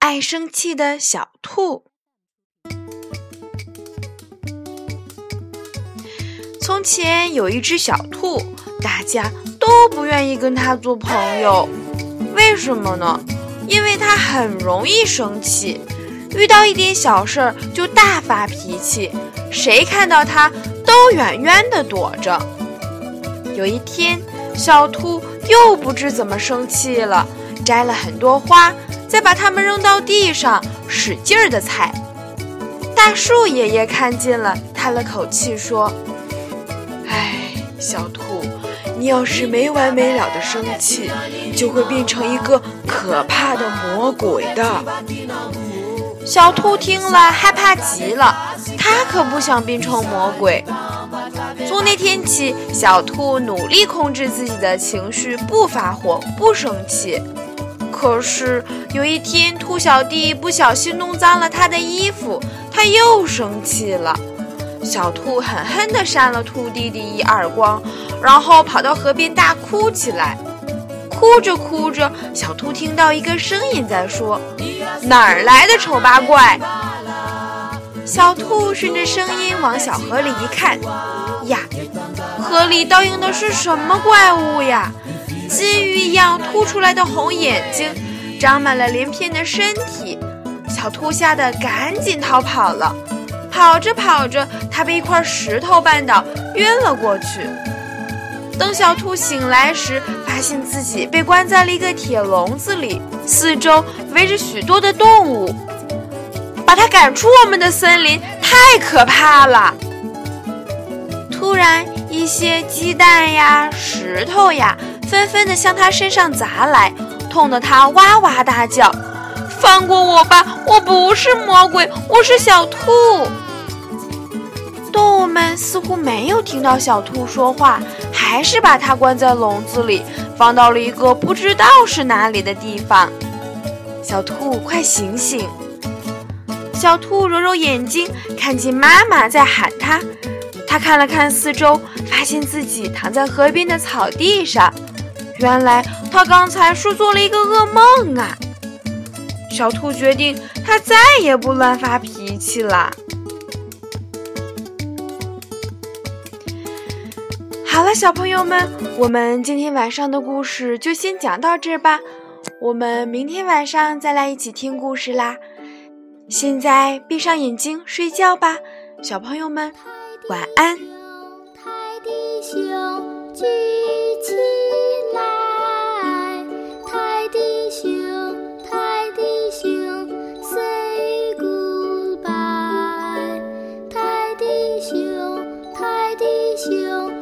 爱生气的小兔》。从前有一只小兔，大家都不愿意跟它做朋友。为什么呢？因为它很容易生气，遇到一点小事儿就大发脾气，谁看到它都远远的躲着。有一天，小兔又不知怎么生气了。摘了很多花，再把它们扔到地上，使劲儿的踩。大树爷爷看见了，叹了口气说：“哎，小兔，你要是没完没了的生气，就会变成一个可怕的魔鬼的。”小兔听了，害怕极了，它可不想变成魔鬼。从那天起，小兔努力控制自己的情绪，不发火，不生气。可是有一天，兔小弟不小心弄脏了他的衣服，他又生气了。小兔狠狠地扇了兔弟弟一耳光，然后跑到河边大哭起来。哭着哭着，小兔听到一个声音在说：“哪儿来的丑八怪？”小兔顺着声音往小河里一看，呀，河里倒映的是什么怪物呀？金鱼一样凸出来的红眼睛，长满了鳞片的身体，小兔吓得赶紧逃跑了。跑着跑着，它被一块石头绊倒，晕了过去。等小兔醒来时，发现自己被关在了一个铁笼子里，四周围着许多的动物，把它赶出我们的森林，太可怕了。突然，一些鸡蛋呀，石头呀。纷纷地向他身上砸来，痛得他哇哇大叫：“放过我吧！我不是魔鬼，我是小兔。”动物们似乎没有听到小兔说话，还是把它关在笼子里，放到了一个不知道是哪里的地方。小兔，快醒醒！小兔揉揉眼睛，看见妈妈在喊它。它看了看四周，发现自己躺在河边的草地上。原来他刚才是做了一个噩梦啊！小兔决定，他再也不乱发脾气了。好了，小朋友们，我们今天晚上的故事就先讲到这儿吧。我们明天晚上再来一起听故事啦。现在闭上眼睛睡觉吧，小朋友们，晚安。星